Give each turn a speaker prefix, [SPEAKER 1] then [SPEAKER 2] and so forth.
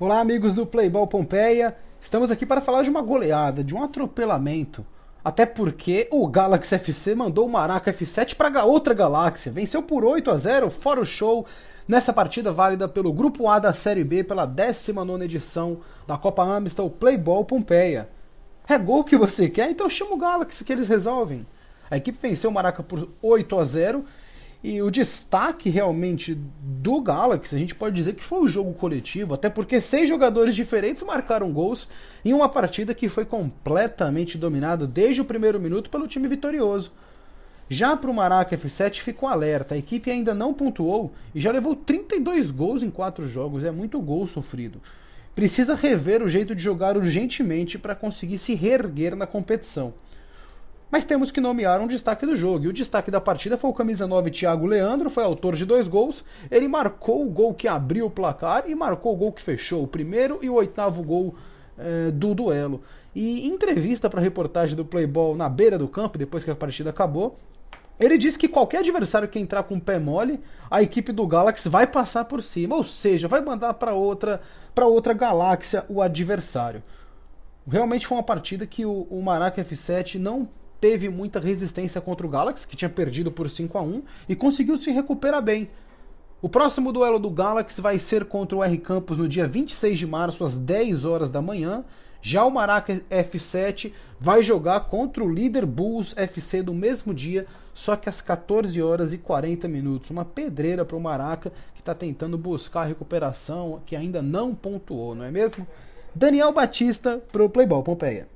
[SPEAKER 1] Olá, amigos do Playball Pompeia. Estamos aqui para falar de uma goleada, de um atropelamento. Até porque o Galaxy FC mandou o Maraca F7 para outra galáxia. Venceu por 8 a 0, fora o show, nessa partida válida pelo Grupo A da Série B pela 19 edição da Copa Amistal Playball Pompeia. É gol que você quer? Então chama o Galaxy que eles resolvem. A equipe venceu o Maraca por 8 a 0 e o destaque realmente do Galaxy, a gente pode dizer que foi o jogo coletivo, até porque seis jogadores diferentes marcaram gols em uma partida que foi completamente dominada desde o primeiro minuto pelo time vitorioso. Já para o Maraca F7 ficou alerta, a equipe ainda não pontuou e já levou 32 gols em quatro jogos, é muito gol sofrido. Precisa rever o jeito de jogar urgentemente para conseguir se reerguer na competição. Mas temos que nomear um destaque do jogo. E o destaque da partida foi o camisa 9 Thiago Leandro, foi autor de dois gols. Ele marcou o gol que abriu o placar e marcou o gol que fechou, o primeiro e o oitavo gol eh, do duelo. E em entrevista para a reportagem do Playboy na beira do campo, depois que a partida acabou, ele disse que qualquer adversário que entrar com o pé mole, a equipe do Galaxy vai passar por cima, ou seja, vai mandar para outra, outra galáxia o adversário. Realmente foi uma partida que o, o Maraca F7 não teve muita resistência contra o Galaxy, que tinha perdido por 5 a 1 e conseguiu se recuperar bem. O próximo duelo do Galaxy vai ser contra o R Campos no dia 26 de março, às 10 horas da manhã. Já o Maraca F7 vai jogar contra o líder Bulls FC no mesmo dia, só que às 14 horas e 40 minutos. Uma pedreira para o Maraca que está tentando buscar a recuperação, que ainda não pontuou, não é mesmo? Daniel Batista para o Playball Pompeia.